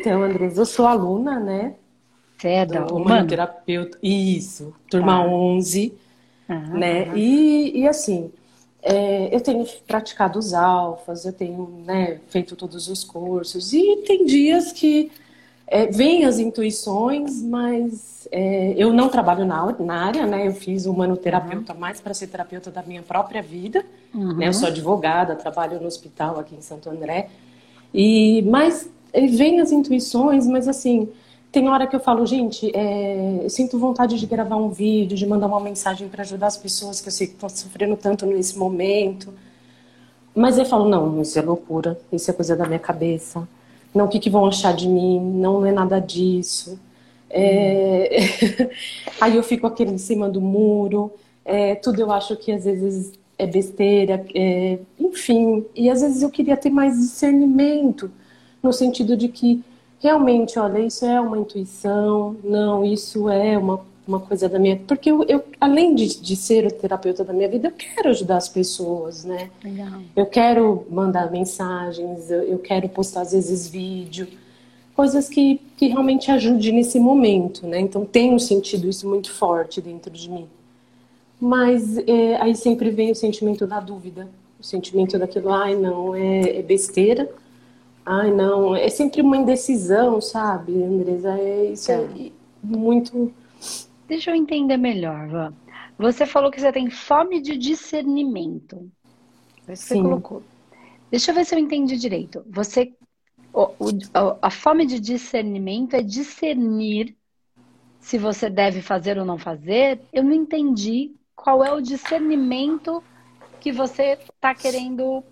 Então, Andresa, eu sou aluna, né? Você é da do humanoterapeuta. Isso, turma ah. 11, ah, né? E, e assim, é, eu tenho praticado os alfas, eu tenho né, feito todos os cursos, e tem dias que é, vêm as intuições, mas é, eu não trabalho na, na, área, né? Eu fiz humanoterapeuta uhum. mais para ser terapeuta da minha própria vida, uhum. né? Eu sou advogada, trabalho no hospital aqui em Santo André, e mas vem as intuições, mas assim tem hora que eu falo, gente, é, eu sinto vontade de gravar um vídeo, de mandar uma mensagem para ajudar as pessoas que eu sei que estão sofrendo tanto nesse momento. Mas eu falo, não, isso é loucura, isso é coisa da minha cabeça. Não, o que, que vão achar de mim? Não, é nada disso. É... Aí eu fico aquele em cima do muro. É, tudo eu acho que às vezes é besteira, é... enfim. E às vezes eu queria ter mais discernimento, no sentido de que realmente, olha, isso é uma intuição, não, isso é uma, uma coisa da minha. Porque eu, eu além de, de ser o terapeuta da minha vida, eu quero ajudar as pessoas, né? Legal. Eu quero mandar mensagens, eu, eu quero postar às vezes vídeo, coisas que, que realmente ajudem nesse momento, né? Então tenho sentido isso muito forte dentro de mim. Mas é, aí sempre vem o sentimento da dúvida, o sentimento daquilo, ai, não, é, é besteira Ai, não, é sempre uma indecisão, sabe, Andresa? É, isso é, é muito. Deixa eu entender melhor, Vã. Você falou que você tem fome de discernimento. É isso que você colocou. Deixa eu ver se eu entendi direito. Você. O, o, a fome de discernimento é discernir se você deve fazer ou não fazer. Eu não entendi qual é o discernimento que você está querendo.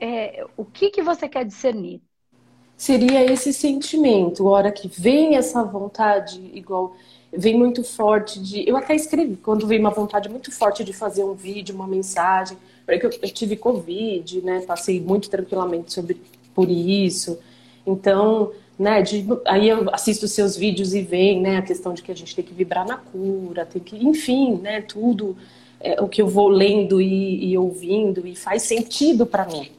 É, o que, que você quer discernir? Seria esse sentimento, a hora que vem essa vontade, igual vem muito forte de. Eu até escrevi, quando vem uma vontade muito forte de fazer um vídeo, uma mensagem, porque eu, eu tive Covid, né? Passei muito tranquilamente sobre, por isso. Então, né, de, aí eu assisto seus vídeos e vem, né, a questão de que a gente tem que vibrar na cura, tem que, enfim, né, tudo é, o que eu vou lendo e, e ouvindo e faz sentido para mim.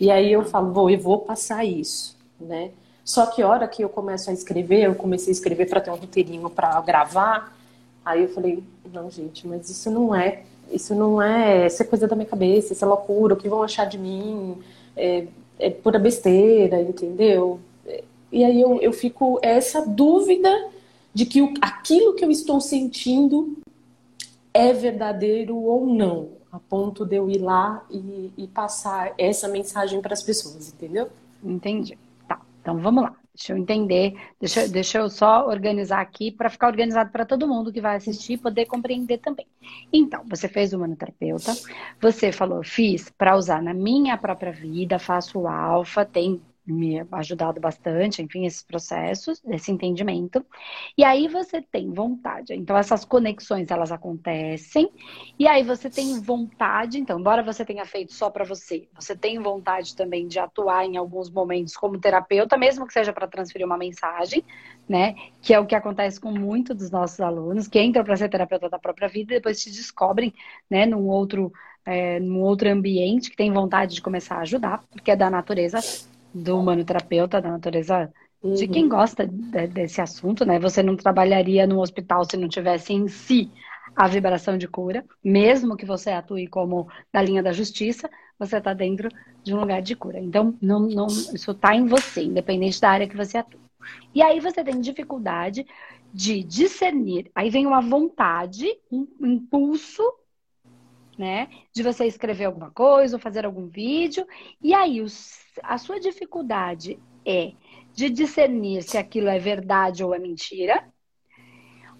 E aí eu falo, vou, eu vou passar isso né? Só que hora que eu começo a escrever, eu comecei a escrever para ter um roteirinho para gravar, aí eu falei, não, gente, mas isso não é, isso não é, isso é coisa da minha cabeça, isso é loucura, o que vão achar de mim, é, é pura besteira, entendeu? E aí eu, eu fico essa dúvida de que o, aquilo que eu estou sentindo é verdadeiro ou não, a ponto de eu ir lá e, e passar essa mensagem para as pessoas, entendeu? Entendi. Então vamos lá, deixa eu entender, deixa, deixa eu só organizar aqui para ficar organizado para todo mundo que vai assistir poder compreender também. Então, você fez o manoterapeuta, você falou, fiz para usar na minha própria vida, faço alfa, tem me ajudado bastante, enfim, esses processos, esse entendimento. E aí você tem vontade. Então, essas conexões, elas acontecem. E aí você tem vontade, então, embora você tenha feito só para você, você tem vontade também de atuar em alguns momentos como terapeuta, mesmo que seja para transferir uma mensagem, né? Que é o que acontece com muitos dos nossos alunos, que entram para ser terapeuta da própria vida e depois se descobrem, né, num outro é, num outro ambiente que tem vontade de começar a ajudar, porque é da natureza do humanoterapeuta, da natureza uhum. de quem gosta de, desse assunto, né? Você não trabalharia no hospital se não tivesse em si a vibração de cura, mesmo que você atue como da linha da justiça, você está dentro de um lugar de cura. Então, não, não, isso está em você, independente da área que você atua. E aí você tem dificuldade de discernir. Aí vem uma vontade, um impulso, né? De você escrever alguma coisa ou fazer algum vídeo. E aí a sua dificuldade é de discernir se aquilo é verdade ou é mentira,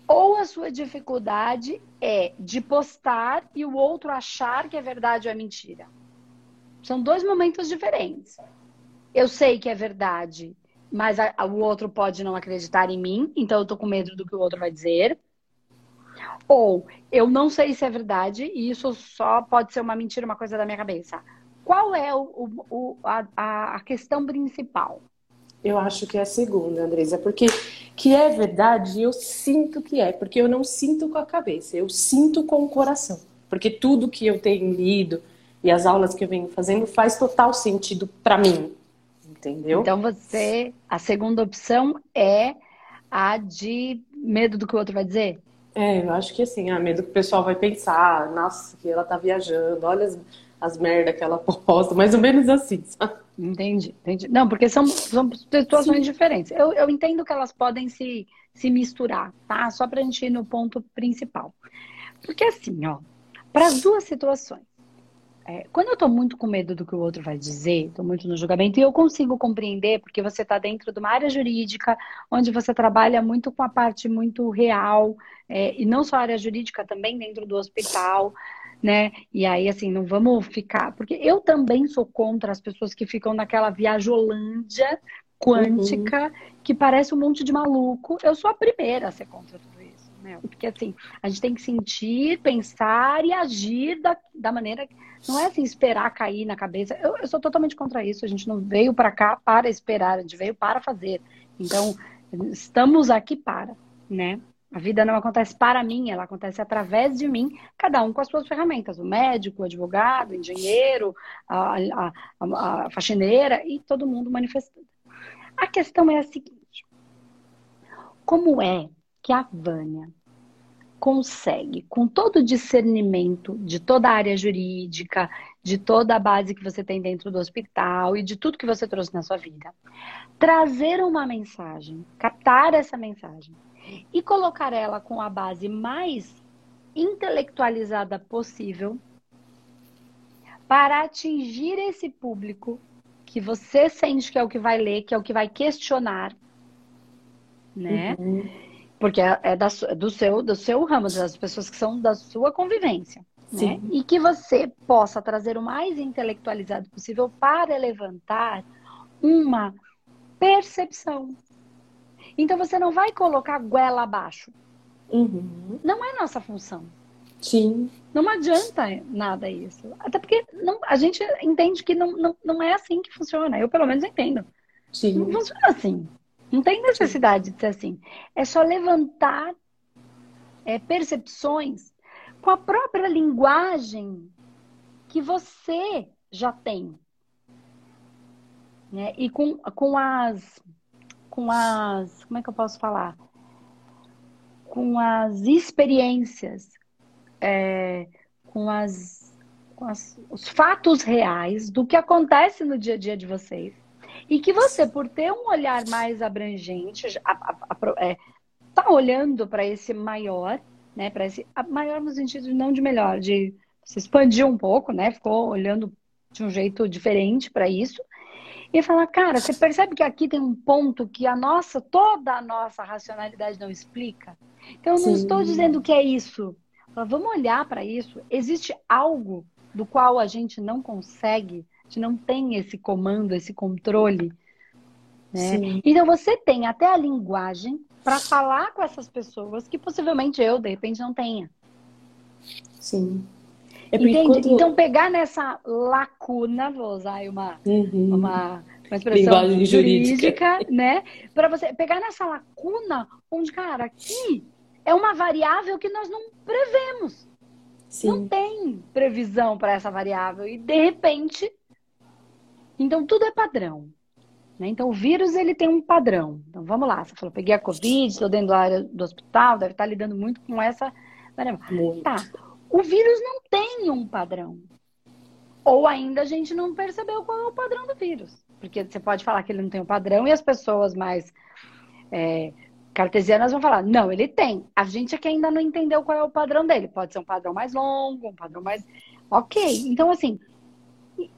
ou a sua dificuldade é de postar e o outro achar que é verdade ou é mentira. São dois momentos diferentes. Eu sei que é verdade, mas a, a, o outro pode não acreditar em mim, então eu tô com medo do que o outro vai dizer. Ou eu não sei se é verdade e isso só pode ser uma mentira, uma coisa da minha cabeça. Qual é o, o, a, a questão principal? Eu acho que é a segunda, Andresa, porque que é verdade, eu sinto que é, porque eu não sinto com a cabeça, eu sinto com o coração. Porque tudo que eu tenho lido e as aulas que eu venho fazendo faz total sentido para mim, entendeu? Entendeu? Então você, a segunda opção é a de medo do que o outro vai dizer? É, eu acho que assim, a medo que o pessoal vai pensar, nossa, que ela tá viajando, olha as, as merdas que ela posta, mais ou menos assim, sabe? Entendi, entendi. Não, porque são, são situações Sim. diferentes. Eu, eu entendo que elas podem se, se misturar, tá? Só pra gente ir no ponto principal. Porque assim, ó, para as duas situações, é, quando eu estou muito com medo do que o outro vai dizer, estou muito no julgamento, e eu consigo compreender, porque você está dentro de uma área jurídica, onde você trabalha muito com a parte muito real, é, e não só a área jurídica, também dentro do hospital, né? E aí, assim, não vamos ficar. Porque eu também sou contra as pessoas que ficam naquela viajolândia quântica, uhum. que parece um monte de maluco. Eu sou a primeira a ser contra tudo né? Porque, assim, a gente tem que sentir, pensar e agir da, da maneira. Não é assim, esperar cair na cabeça. Eu, eu sou totalmente contra isso. A gente não veio para cá para esperar, a gente veio para fazer. Então, estamos aqui para, né? A vida não acontece para mim, ela acontece através de mim, cada um com as suas ferramentas. O médico, o advogado, o engenheiro, a, a, a, a faxineira e todo mundo manifestando. A questão é a seguinte: como é que a Vânia consegue, com todo o discernimento de toda a área jurídica, de toda a base que você tem dentro do hospital e de tudo que você trouxe na sua vida, trazer uma mensagem, captar essa mensagem e colocar ela com a base mais intelectualizada possível para atingir esse público que você sente que é o que vai ler, que é o que vai questionar, né? Uhum. Porque é, é da, do, seu, do seu ramo, das pessoas que são da sua convivência. Né? E que você possa trazer o mais intelectualizado possível para levantar uma percepção, então você não vai colocar goela abaixo. Uhum. Não é nossa função. Sim. Não adianta nada isso. Até porque não, a gente entende que não, não, não é assim que funciona. Eu, pelo menos, entendo. Sim. Não funciona assim. Não tem necessidade de ser assim. É só levantar é, percepções com a própria linguagem que você já tem. Né? E com, com as com as. Como é que eu posso falar? Com as experiências, é, com, as, com as, os fatos reais do que acontece no dia a dia de vocês. E que você, por ter um olhar mais abrangente, está é, tá olhando para esse maior, né? Para esse maior no sentido não de melhor, de se expandir um pouco, né? Ficou olhando de um jeito diferente para isso e falar, cara, você percebe que aqui tem um ponto que a nossa, toda a nossa racionalidade não explica? Então, eu não Sim. estou dizendo que é isso. Vamos olhar para isso. Existe algo do qual a gente não consegue, gente não tem esse comando, esse controle. Né? Então, você tem até a linguagem para falar com essas pessoas que possivelmente eu, de repente, não tenha. Sim. É Entende? Quando... Então, pegar nessa lacuna, vou usar uma, uhum. uma, uma expressão jurídica, jurídica né? Para você pegar nessa lacuna onde, cara, aqui é uma variável que nós não prevemos. Sim. Não tem previsão para essa variável. E, de repente, então tudo é padrão. Né? Então, o vírus ele tem um padrão. Então, vamos lá. Você falou, peguei a Covid, estou dentro da área do hospital, deve estar lidando muito com essa. Muito. Tá. O vírus não tem um padrão. Ou ainda a gente não percebeu qual é o padrão do vírus. Porque você pode falar que ele não tem um padrão e as pessoas mais é, cartesianas vão falar, não, ele tem. A gente é que ainda não entendeu qual é o padrão dele. Pode ser um padrão mais longo, um padrão mais. Ok. Então, assim.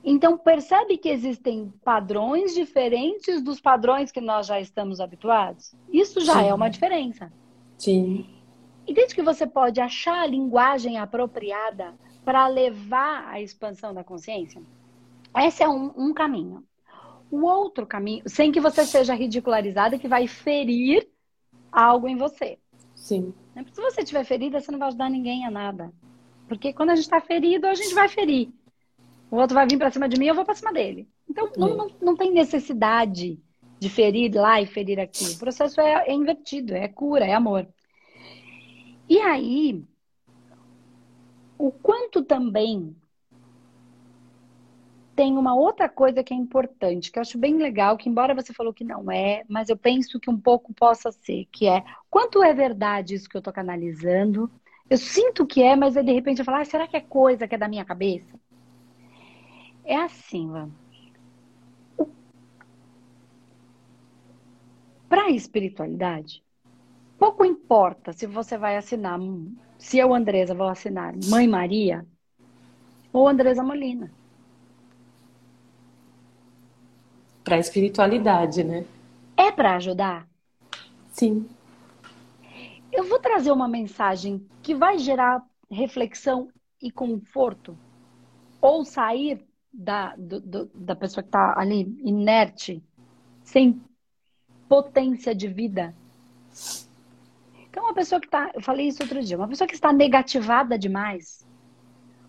Então, percebe que existem padrões diferentes dos padrões que nós já estamos habituados? Isso já Sim. é uma diferença. Sim. Entende que você pode achar a linguagem apropriada para levar à expansão da consciência? Esse é um, um caminho. O outro caminho, sem que você seja ridicularizada, que vai ferir algo em você. Sim. Né? Se você estiver ferida, você não vai ajudar ninguém a nada. Porque quando a gente está ferido, a gente vai ferir. O outro vai vir para cima de mim, eu vou para cima dele. Então, não, não, não, tem necessidade de ferir lá e ferir aqui. O processo é, é invertido, é cura, é amor. E aí, o quanto também tem uma outra coisa que é importante, que eu acho bem legal, que embora você falou que não é, mas eu penso que um pouco possa ser, que é quanto é verdade isso que eu estou canalizando? Eu sinto que é, mas de repente eu falo, ah, será que é coisa que é da minha cabeça? É assim, Van. Para a espiritualidade, pouco importa se você vai assinar, se eu, Andresa, vou assinar Mãe Maria ou Andresa Molina. Para a espiritualidade, né? É para ajudar? Sim. Eu vou trazer uma mensagem que vai gerar reflexão e conforto ou sair da, do, do, da pessoa que está ali inerte, sem potência de vida. Então, uma pessoa que está, eu falei isso outro dia, uma pessoa que está negativada demais,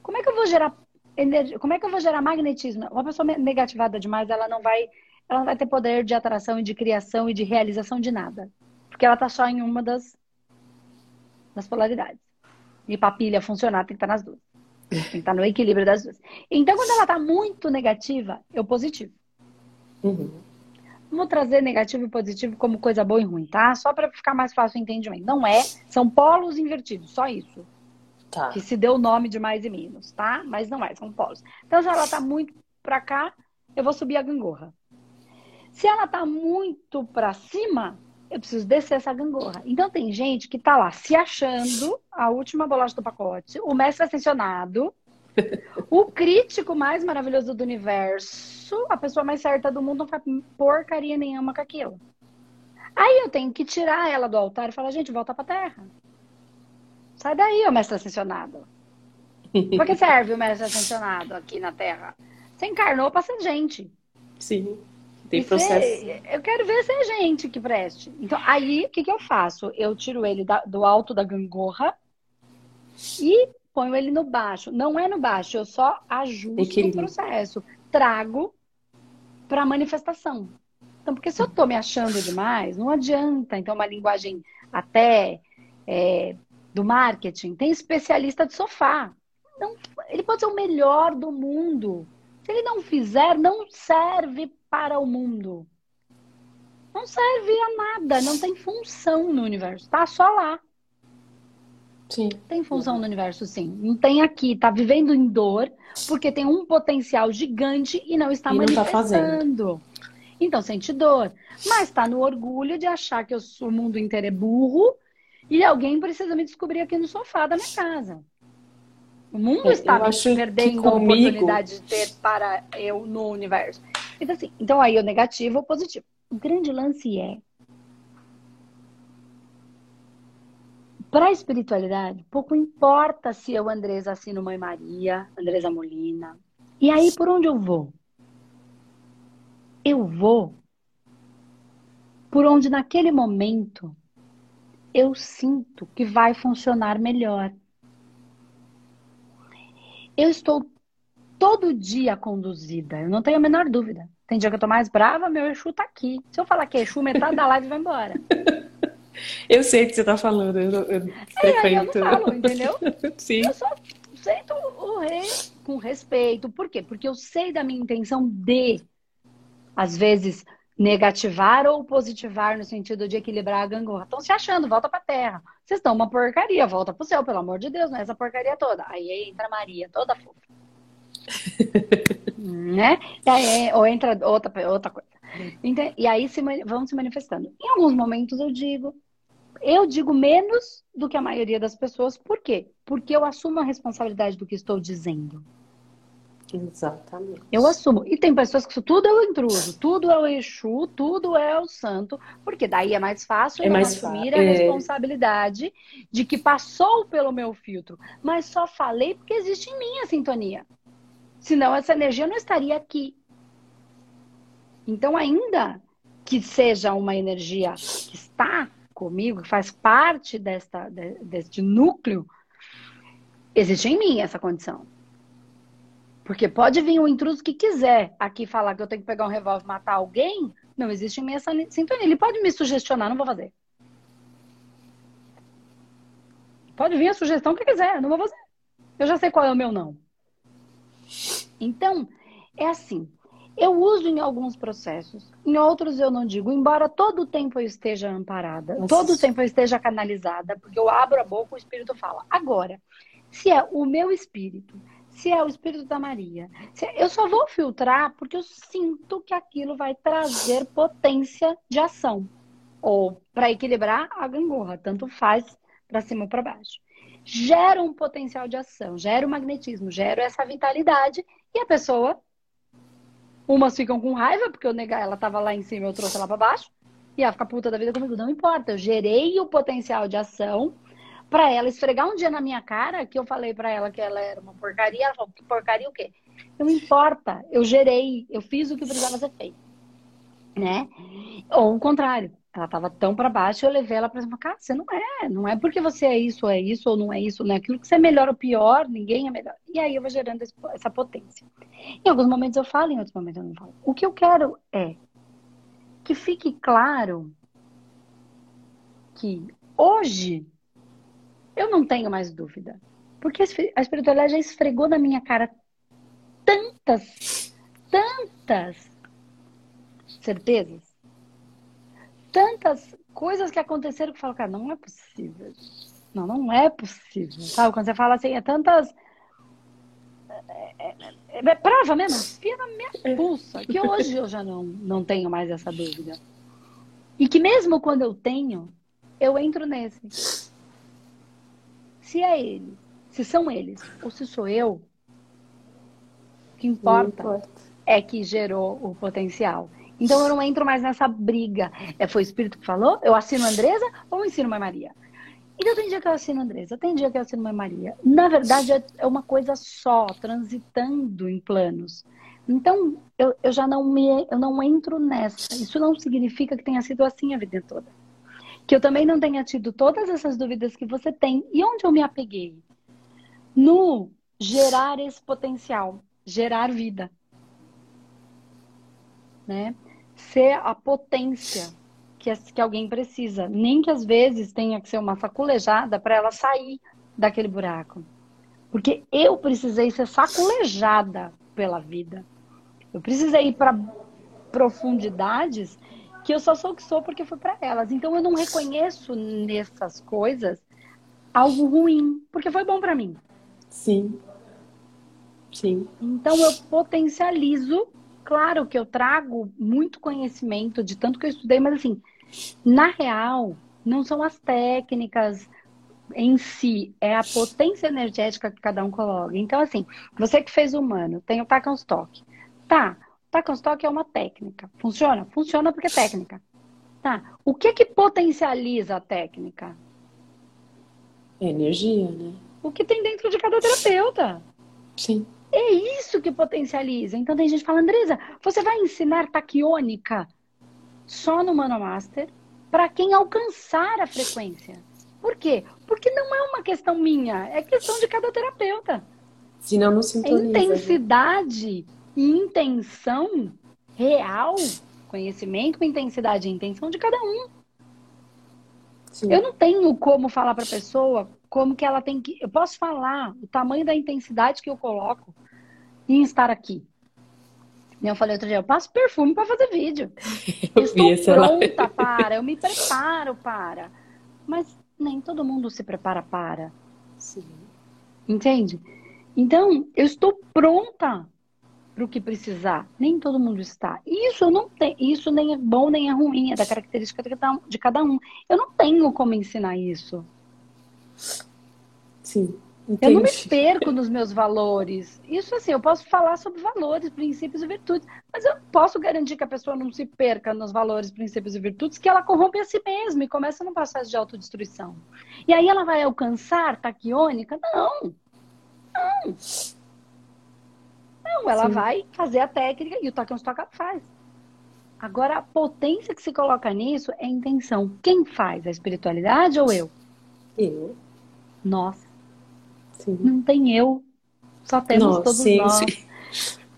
como é que eu vou gerar energia, como é que eu vou gerar magnetismo? Uma pessoa negativada demais, ela não vai, ela não vai ter poder de atração e de criação e de realização de nada, porque ela está só em uma das das polaridades. E para a pilha funcionar, tem que estar tá nas duas. Tem que estar no equilíbrio das duas. Então, quando ela está muito negativa, eu positivo. Uhum. Vou trazer negativo e positivo como coisa boa e ruim, tá? Só para ficar mais fácil o entendimento. Não é, são polos invertidos, só isso. Tá. Que se deu o nome de mais e menos, tá? Mas não é, são polos. Então, se ela tá muito para cá, eu vou subir a gangorra. Se ela tá muito para cima, eu preciso descer essa gangorra. Então tem gente que tá lá se achando a última bolacha do pacote, o mestre ascensionado, o crítico mais maravilhoso do universo, a pessoa mais certa do mundo não faz porcaria nenhuma com aquilo. Aí eu tenho que tirar ela do altar e falar, gente, volta pra terra. Sai daí, o mestre ascensionado. Por que serve o mestre ascensionado aqui na terra? Você encarnou pra ser gente. Sim. Tem processo. Eu quero ver se é gente que preste. Então, aí, o que, que eu faço? Eu tiro ele da, do alto da gangorra e ponho ele no baixo. Não é no baixo, eu só ajusto Equilíbrio. o processo. Trago para manifestação. Então, porque se eu tô me achando demais, não adianta. Então, uma linguagem até é, do marketing, tem especialista de sofá. Não, ele pode ser o melhor do mundo. Se ele não fizer, não serve para o mundo. Não serve a nada, não tem função no universo, tá só lá. Sim. Tem função no universo, sim. Não tem aqui, tá vivendo em dor, porque tem um potencial gigante e não está e manifestando. Não tá então sente dor. Mas está no orgulho de achar que eu, o mundo inteiro é burro e alguém precisa me descobrir aqui no sofá da minha casa. O mundo é, está perdendo comigo... a oportunidade de ter para eu no universo. Então, assim, então aí o negativo ou positivo. O grande lance é. Para a espiritualidade, pouco importa se eu, Andresa, assino Mãe Maria, Andresa Molina. E aí, por onde eu vou? Eu vou por onde, naquele momento, eu sinto que vai funcionar melhor. Eu estou todo dia conduzida, eu não tenho a menor dúvida. Tem dia que eu tô mais brava, meu Exu tá aqui. Se eu falar que é Exu, metade da live vai embora. Eu sei o que você tá falando, eu, eu frequento. É, eu não falo, entendeu? Sim. Eu só aceito o rei com respeito. Por quê? Porque eu sei da minha intenção de, às vezes, negativar ou positivar no sentido de equilibrar a gangorra. Estão se achando, volta pra terra. Vocês estão uma porcaria, volta pro céu, pelo amor de Deus, não é essa porcaria toda. Aí entra a Maria, toda fofa. né? Aí, ou entra outra, outra coisa. Então, e aí se, vão se manifestando. Em alguns momentos eu digo, eu digo menos do que a maioria das pessoas. Por quê? Porque eu assumo a responsabilidade do que estou dizendo. Exatamente. Eu assumo. E tem pessoas que tudo é o intruso, tudo é o Exu, tudo é o santo, porque daí é mais fácil é eu mais assumir a é... responsabilidade de que passou pelo meu filtro, mas só falei porque existe em mim a sintonia. Senão essa energia não estaria aqui. Então, ainda que seja uma energia que está comigo, que faz parte desta, deste núcleo, existe em mim essa condição. Porque pode vir um intruso que quiser aqui falar que eu tenho que pegar um revólver e matar alguém, não existe em mim essa sintonia. Ele pode me sugestionar, não vou fazer. Pode vir a sugestão que quiser, não vou fazer. Eu já sei qual é o meu não. Então, é assim. Eu uso em alguns processos, em outros eu não digo, embora todo o tempo eu esteja amparada, Nossa. todo o tempo eu esteja canalizada, porque eu abro a boca, o espírito fala. Agora, se é o meu espírito, se é o espírito da Maria, é, eu só vou filtrar porque eu sinto que aquilo vai trazer potência de ação ou para equilibrar a gangorra, tanto faz para cima ou para baixo. Gera um potencial de ação, gera o um magnetismo, gera essa vitalidade e a pessoa Umas ficam com raiva, porque eu negar, ela tava lá em cima, eu trouxe ela para baixo. E ela fica puta da vida comigo. Não importa, eu gerei o potencial de ação para ela esfregar um dia na minha cara que eu falei para ela que ela era uma porcaria. Ela falou, que porcaria o quê? Não importa, eu gerei, eu fiz o que precisava ser feito. Né? Ou o contrário. Ela estava tão para baixo, eu levei ela para cima. Cara, você não é. Não é porque você é isso, é isso, ou não é isso, não é aquilo que você é melhor ou pior, ninguém é melhor. E aí eu vou gerando essa potência. Em alguns momentos eu falo, em outros momentos eu não falo. O que eu quero é que fique claro que hoje eu não tenho mais dúvida. Porque a espiritualidade já esfregou na minha cara tantas, tantas certezas tantas coisas que aconteceram que eu falo, cara, não é possível. Não, não é possível. Sabe? Quando você fala assim, é tantas. É, é, é, é prova mesmo, espia na minha é. pulsa, que hoje eu já não, não tenho mais essa dúvida. E que mesmo quando eu tenho, eu entro nesse. Se é ele, se são eles, ou se sou eu, o que importa, importa. é que gerou o potencial. Então eu não entro mais nessa briga. É, foi o Espírito que falou? Eu assino Andresa ou ensino Mãe Maria? Então tem dia que eu assino Andresa, tem dia que eu assino Mãe Maria. Na verdade, é, uma coisa só, transitando em planos. Então, eu, eu já não me eu não entro nessa. Isso não significa que tenha sido assim a vida toda. Que eu também não tenha tido todas essas dúvidas que você tem. E onde eu me apeguei? No gerar esse potencial, gerar vida. Né? Ser a potência que, que alguém precisa. Nem que às vezes tenha que ser uma saculejada para ela sair daquele buraco. Porque eu precisei ser saculejada pela vida. Eu precisei ir para profundidades que eu só sou o que sou porque foi para elas. Então eu não reconheço nessas coisas algo ruim, porque foi bom para mim. Sim. Sim. Então eu potencializo claro que eu trago muito conhecimento de tanto que eu estudei, mas assim, na real, não são as técnicas em si, é a potência energética que cada um coloca. Então, assim, você que fez humano, tem o Takenstock. Tá, o Takenstock é uma técnica. Funciona? Funciona porque é técnica. Tá, o que que potencializa a técnica? Energia, né? O que tem dentro de cada terapeuta. Sim. É isso que potencializa. Então tem gente que fala, Andresa, você vai ensinar taquiônica só no Manomaster para quem alcançar a frequência. Por quê? Porque não é uma questão minha, é questão de cada terapeuta. Senão não sintoniza. É intensidade e intenção real, conhecimento com intensidade e intenção de cada um. Sim. Eu não tenho como falar para a pessoa como que ela tem que. Eu posso falar o tamanho da intensidade que eu coloco em estar aqui. Eu falei outro dia, eu passo perfume para fazer vídeo. Eu estou pronta para, eu me preparo para. Mas nem todo mundo se prepara para. Sim. Entende? Então, eu estou pronta para o que precisar. Nem todo mundo está. Isso não tem, isso nem é bom nem é ruim, é da característica de cada um. Eu não tenho como ensinar isso. Sim. Entendi. Eu não me perco nos meus valores. Isso assim, eu posso falar sobre valores, princípios e virtudes, mas eu posso garantir que a pessoa não se perca nos valores, princípios e virtudes, que ela corrompe a si mesma e começa num processo de autodestruição. E aí ela vai alcançar taquiônica? Não. Não. Não, ela Sim. vai fazer a técnica e o taquiônica faz. Agora, a potência que se coloca nisso é a intenção. Quem faz? A espiritualidade ou eu? Eu. Nós. Sim. Não tem eu, só temos Nossa, todos sim, nós. Sim.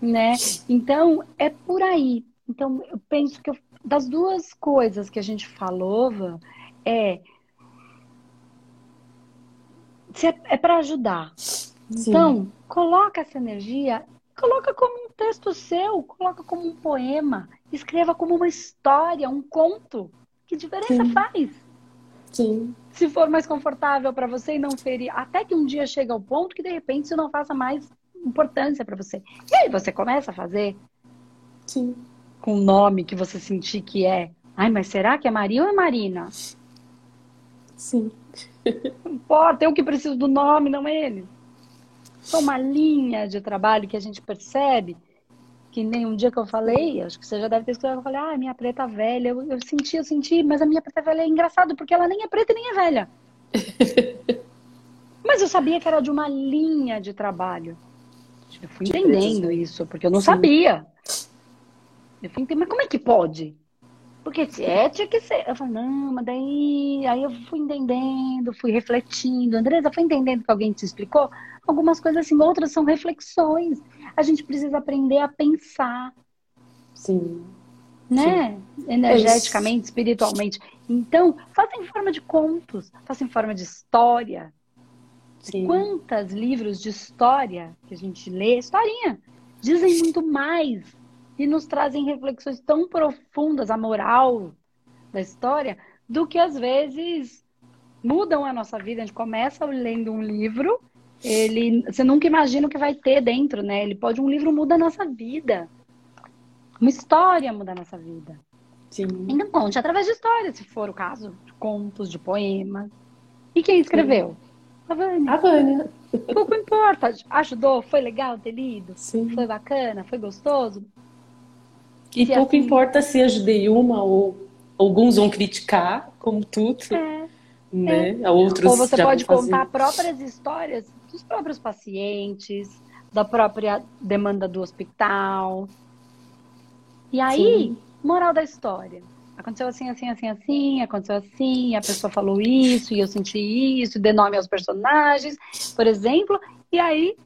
Né? Então, é por aí. Então, eu penso que eu, das duas coisas que a gente falou, é é, é para ajudar. Sim. Então, coloca essa energia, coloca como um texto seu, coloca como um poema, escreva como uma história, um conto. Que diferença Sim. faz? Sim. Se for mais confortável para você e não ferir, até que um dia chega ao ponto que de repente isso não faça mais importância para você. E aí você começa a fazer. Sim. Com o nome que você sentir que é. Ai, mas será que é Maria ou é Marina? Sim. Não importa, eu que preciso do nome, não é ele. Só uma linha de trabalho que a gente percebe que nem um dia que eu falei, acho que você já deve ter escutado, eu falei, ah, minha preta velha, eu, eu senti, eu senti, mas a minha preta velha é engraçado, porque ela nem é preta e nem é velha. mas eu sabia que era de uma linha de trabalho. Eu fui entendendo isso, porque eu não Sim. sabia. Eu fui mas como é que pode? Porque é, tinha que ser. Eu falei, não, mas daí. Aí eu fui entendendo, fui refletindo. Andresa, foi entendendo que alguém te explicou? Algumas coisas assim, outras são reflexões. A gente precisa aprender a pensar. Sim. Né? Sim. Energeticamente, é espiritualmente. Então, faça em forma de contos, faça em forma de história. Sim. Quantos livros de história que a gente lê, historinha, dizem muito mais e nos trazem reflexões tão profundas, a moral da história, do que às vezes mudam a nossa vida. A gente começa lendo um livro, ele, você nunca imagina o que vai ter dentro, né? Ele pode um livro muda a nossa vida. Uma história muda a nossa vida. Sim. Então conte através de histórias, se for o caso, de contos, de poemas. E quem escreveu? Sim. A Vânia. A Vânia. Pouco importa. Ajudou? Foi legal ter lido? Sim. Foi bacana? Foi gostoso? E pouco assim... importa se ajudei uma ou alguns vão criticar, como tudo. É. Né? É. Outros ou você pode contar próprias histórias dos próprios pacientes, da própria demanda do hospital. E aí, Sim. moral da história. Aconteceu assim, assim, assim, assim, aconteceu assim, a pessoa falou isso, e eu senti isso, dê nome aos personagens, por exemplo. E aí,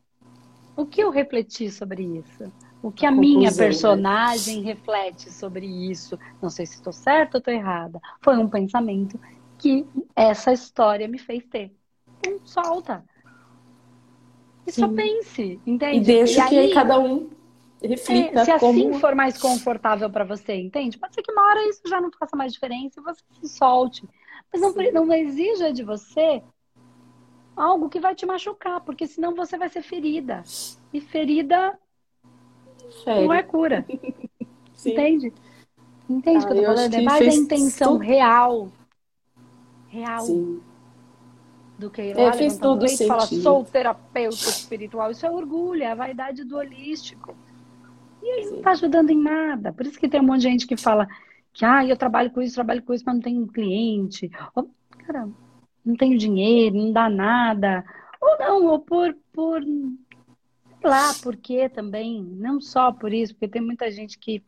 o que eu refleti sobre isso? O que a, a minha né? personagem né? reflete sobre isso? Não sei se estou certa ou estou errada. Foi um pensamento que essa história me fez ter. Então, solta. E Sim. só pense, entende? E deixa e que aí, cada um reflita. É, se como... assim for mais confortável para você, entende? Pode ser que uma hora isso já não faça mais diferença e você se solte. Mas não, não exija de você algo que vai te machucar, porque senão você vai ser ferida. E ferida Sério? Não é cura. Entende? Entende o ah, que eu tô falando? É mais a intenção tudo... real. Real. Sim. Do que ir lá, é, fez todo e falar, sou terapeuta espiritual. Isso é orgulho, é a vaidade do holístico. E aí Sim. não tá ajudando em nada. Por isso que tem um monte de gente que fala que ah, eu trabalho com isso, trabalho com isso, mas não tenho cliente. Ou, cara, não tenho dinheiro, não dá nada. Ou não, ou por, por lá porque também, não só por isso, porque tem muita gente que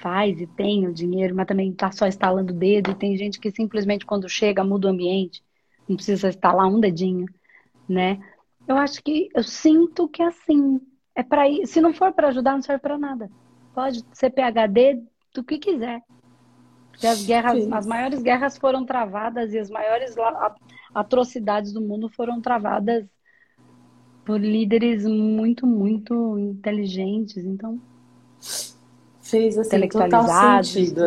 faz e tem o dinheiro, mas também está só instalando o dedo, e tem gente que simplesmente quando chega muda o ambiente, não precisa instalar um dedinho, né? Eu acho que eu sinto que é assim, é para ir, se não for para ajudar, não serve para nada. Pode ser PhD do que quiser. Porque as guerras, Sim. as maiores guerras foram travadas e as maiores atrocidades do mundo foram travadas por líderes muito, muito inteligentes, então. Fez assim, total sentido.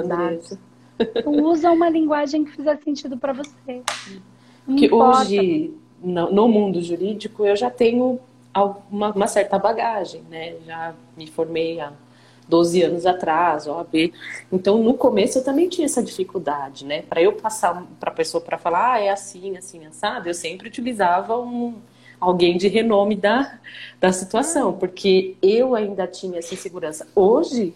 Então, usa uma linguagem que fizer sentido para você. que hoje, no, no, mundo jurídico, eu já tenho uma, uma, certa bagagem, né? Já me formei há 12 anos atrás, OAB. Então, no começo, eu também tinha essa dificuldade, né? Para eu passar para a pessoa para falar, ah, é assim, assim, assado, eu sempre utilizava um alguém de renome da, da situação, ah. porque eu ainda tinha essa insegurança. Hoje,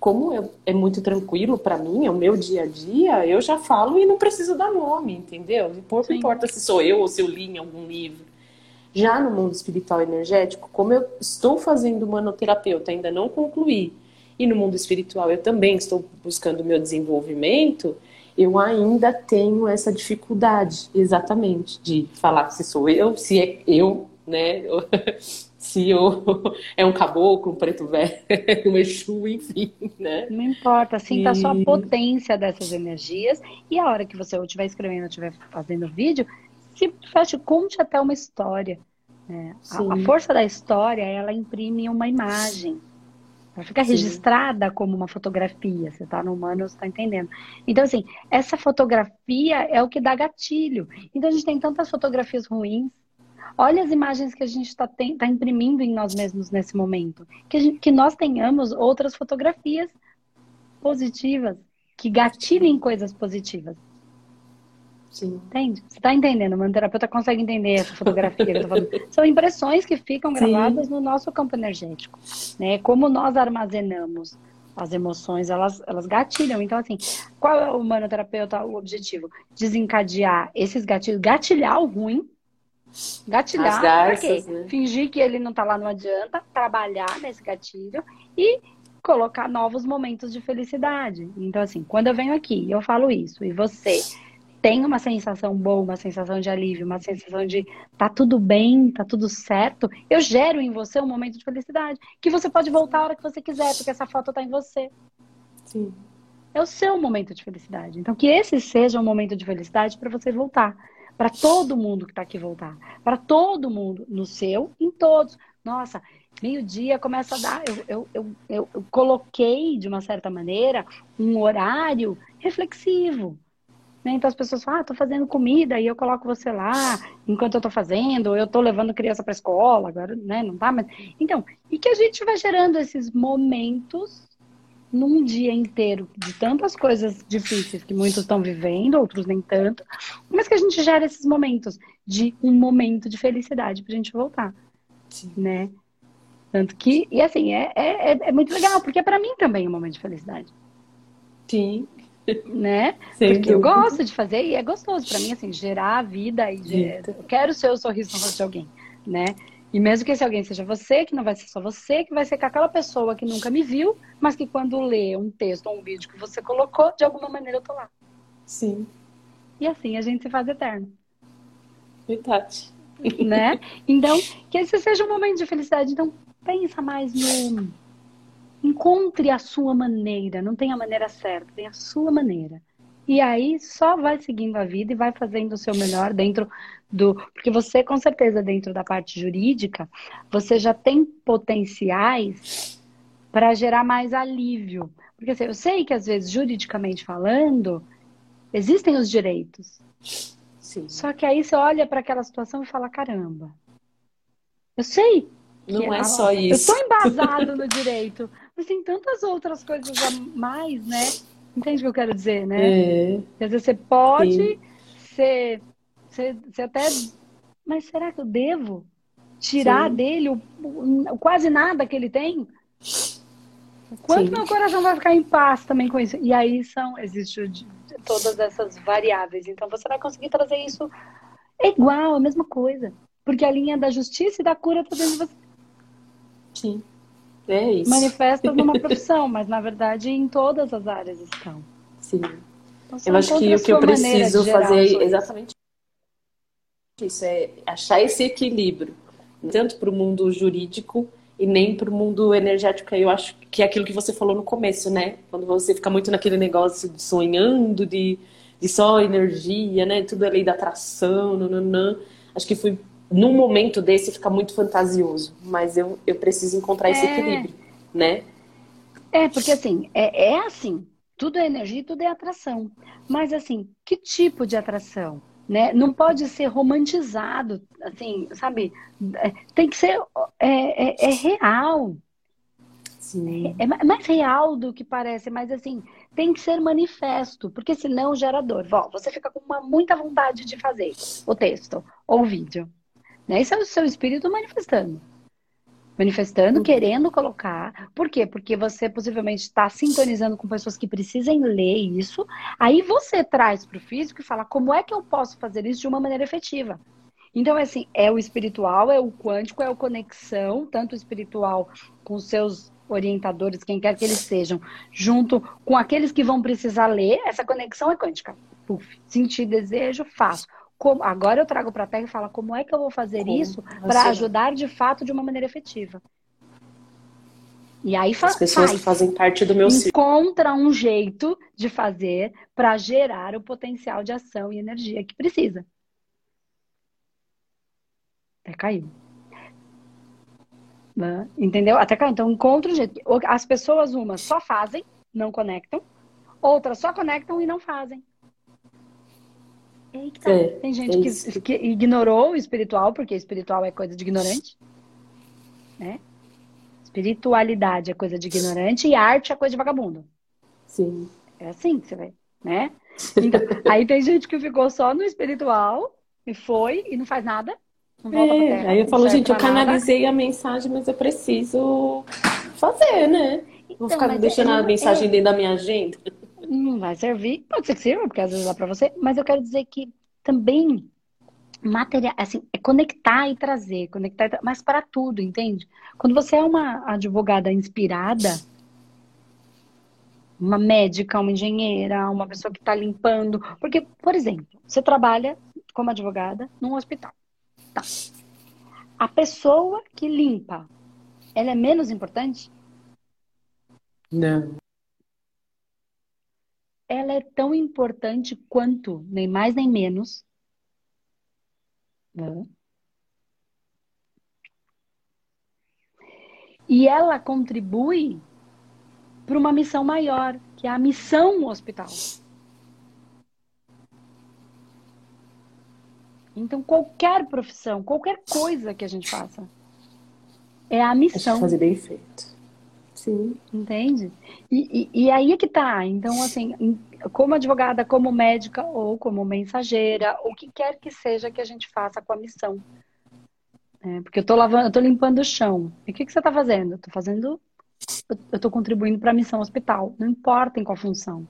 como é, é muito tranquilo para mim, é o meu dia a dia, eu já falo e não preciso dar nome, entendeu? Pouco importa se sou eu ou se eu li em algum livro. Já no mundo espiritual energético, como eu estou fazendo manoterapeuta, ainda não concluí, e no mundo espiritual eu também estou buscando o meu desenvolvimento, eu ainda tenho essa dificuldade, exatamente, de falar se sou eu, se é eu, né? se eu é um caboclo, um preto velho, um Exu, enfim, né? Não importa, sinta e... só a potência dessas energias e a hora que você estiver escrevendo, estiver fazendo vídeo, se feche, conte até uma história. Né? A, a, força da história, ela imprime uma imagem. Ela fica Sim. registrada como uma fotografia. Você está no humano, você está entendendo. Então, assim, essa fotografia é o que dá gatilho. Então, a gente tem tantas fotografias ruins. Olha as imagens que a gente está tá imprimindo em nós mesmos nesse momento. Que, gente, que nós tenhamos outras fotografias positivas, que gatilhem coisas positivas. Sim. Entende? Você está entendendo? O terapeuta consegue entender essa fotografia que eu tô falando. São impressões que ficam gravadas Sim. no nosso campo energético. Né? Como nós armazenamos as emoções, elas, elas gatilham. Então, assim, qual é o manoterapeuta, o objetivo? Desencadear esses gatilhos, gatilhar o ruim, gatilhar, garças, né? fingir que ele não está lá, não adianta, trabalhar nesse gatilho e colocar novos momentos de felicidade. Então, assim, quando eu venho aqui e eu falo isso, e você tem uma sensação boa, uma sensação de alívio, uma sensação de tá tudo bem, tá tudo certo, eu gero em você um momento de felicidade. Que você pode voltar a hora que você quiser, porque essa foto tá em você. Sim. É o seu momento de felicidade. Então, que esse seja um momento de felicidade para você voltar. Para todo mundo que está aqui voltar. Para todo mundo, no seu, em todos. Nossa, meio-dia começa a dar. Eu, eu, eu, eu coloquei, de uma certa maneira, um horário reflexivo. Né? Então as pessoas falam, ah, tô fazendo comida e eu coloco você lá enquanto eu tô fazendo, ou eu tô levando criança para escola, agora, né, não tá, mas então, e que a gente vai gerando esses momentos num dia inteiro de tantas coisas difíceis que muitos estão vivendo, outros nem tanto, mas que a gente gera esses momentos de um momento de felicidade pra gente voltar, Sim. né? Tanto que, e assim, é, é, é muito legal, porque é para mim também um momento de felicidade. Sim, né? Sem Porque dúvida. eu gosto de fazer e é gostoso para mim, assim, gerar a vida e ger... eu quero ser o sorriso no rosto de alguém, né? E mesmo que esse alguém seja você, que não vai ser só você, que vai ser com aquela pessoa que nunca me viu, mas que quando lê um texto ou um vídeo que você colocou, de alguma maneira eu tô lá. Sim. E assim a gente se faz eterno. Verdade. Né? Então, que esse seja um momento de felicidade. Então, pensa mais no Encontre a sua maneira, não tem a maneira certa, tem a sua maneira. E aí só vai seguindo a vida e vai fazendo o seu melhor dentro do. Porque você, com certeza, dentro da parte jurídica, você já tem potenciais para gerar mais alívio. Porque assim, eu sei que, às vezes, juridicamente falando, existem os direitos. Sim. Só que aí você olha para aquela situação e fala: caramba, eu sei. Não é, é só isso. Eu estou embasado no direito, mas tem tantas outras coisas a mais, né? Entende o que eu quero dizer, né? É. Quer dizer, você pode ser, ser, ser até. Mas será que eu devo tirar Sim. dele o, o, quase nada que ele tem? Quanto Sim. meu coração vai ficar em paz também com isso? E aí são, existe todas essas variáveis. Então você vai conseguir trazer isso igual, a mesma coisa. Porque a linha da justiça e da cura está dentro de você. Sim. É isso. Manifesta numa profissão, mas na verdade em todas as áreas estão. Sim. Então, eu acho que o que eu preciso fazer é exatamente isso, é achar esse equilíbrio, tanto para o mundo jurídico e nem para o mundo energético. Eu acho que é aquilo que você falou no começo, né? Quando você fica muito naquele negócio de sonhando, de, de só energia, né? Tudo é lei da atração, nananã. Acho que fui num momento desse fica muito fantasioso, mas eu, eu preciso encontrar esse é... equilíbrio, né? É, porque assim, é, é assim, tudo é energia, tudo é atração. Mas assim, que tipo de atração? Né? Não pode ser romantizado, assim, sabe? É, tem que ser é, é, é real. Sim. É, é mais real do que parece, mas assim, tem que ser manifesto, porque senão gera dor. Você fica com uma, muita vontade de fazer o texto ou o vídeo. Né? Esse é o seu espírito manifestando. Manifestando, uhum. querendo colocar. Por quê? Porque você possivelmente está sintonizando com pessoas que precisem ler isso. Aí você traz para o físico e fala: como é que eu posso fazer isso de uma maneira efetiva? Então, é assim, é o espiritual, é o quântico, é a conexão, tanto espiritual com os seus orientadores, quem quer que eles sejam, junto com aqueles que vão precisar ler, essa conexão é quântica. Puf, sentir desejo, faço como, agora eu trago para a Terra e falo como é que eu vou fazer como? isso para ajudar de fato de uma maneira efetiva. E aí faz. As pessoas faz. que fazem parte do meu. Encontra um jeito de fazer para gerar o potencial de ação e energia que precisa. Até caiu. Né? Entendeu? Até então encontra um jeito. As pessoas, umas só fazem, não conectam, outras só conectam e não fazem. É, tem gente é que, que, ignorou o espiritual, porque espiritual é coisa de ignorante. Né? Espiritualidade é coisa de ignorante e arte é coisa de vagabundo. Sim. É assim que você vê, né? Então, aí tem gente que ficou só no espiritual e foi e não faz nada. Não volta é, terra, aí eu falo, gente, eu canalizei nada. a mensagem, mas eu preciso fazer, né? Então, Vou ficar deixando a mensagem é... dentro da minha agenda. Não vai servir. Pode ser que sirva, porque às vezes dá para você. Mas eu quero dizer que também material, assim, é conectar e trazer, conectar, mas para tudo, entende? Quando você é uma advogada inspirada, uma médica, uma engenheira, uma pessoa que está limpando, porque, por exemplo, você trabalha como advogada num hospital, tá? A pessoa que limpa, ela é menos importante? Não ela é tão importante quanto, nem mais nem menos. Né? E ela contribui para uma missão maior, que é a missão hospital. Então, qualquer profissão, qualquer coisa que a gente faça, é a missão. fazer bem feito. Sim. Entende? E, e, e, aí é que tá. Então, assim, como advogada, como médica ou como mensageira, o que quer que seja que a gente faça com a missão. É, porque eu tô lavando, eu tô limpando o chão. E o que, que você tá fazendo? Eu tô fazendo. Eu tô contribuindo para a missão hospital. Não importa em qual função.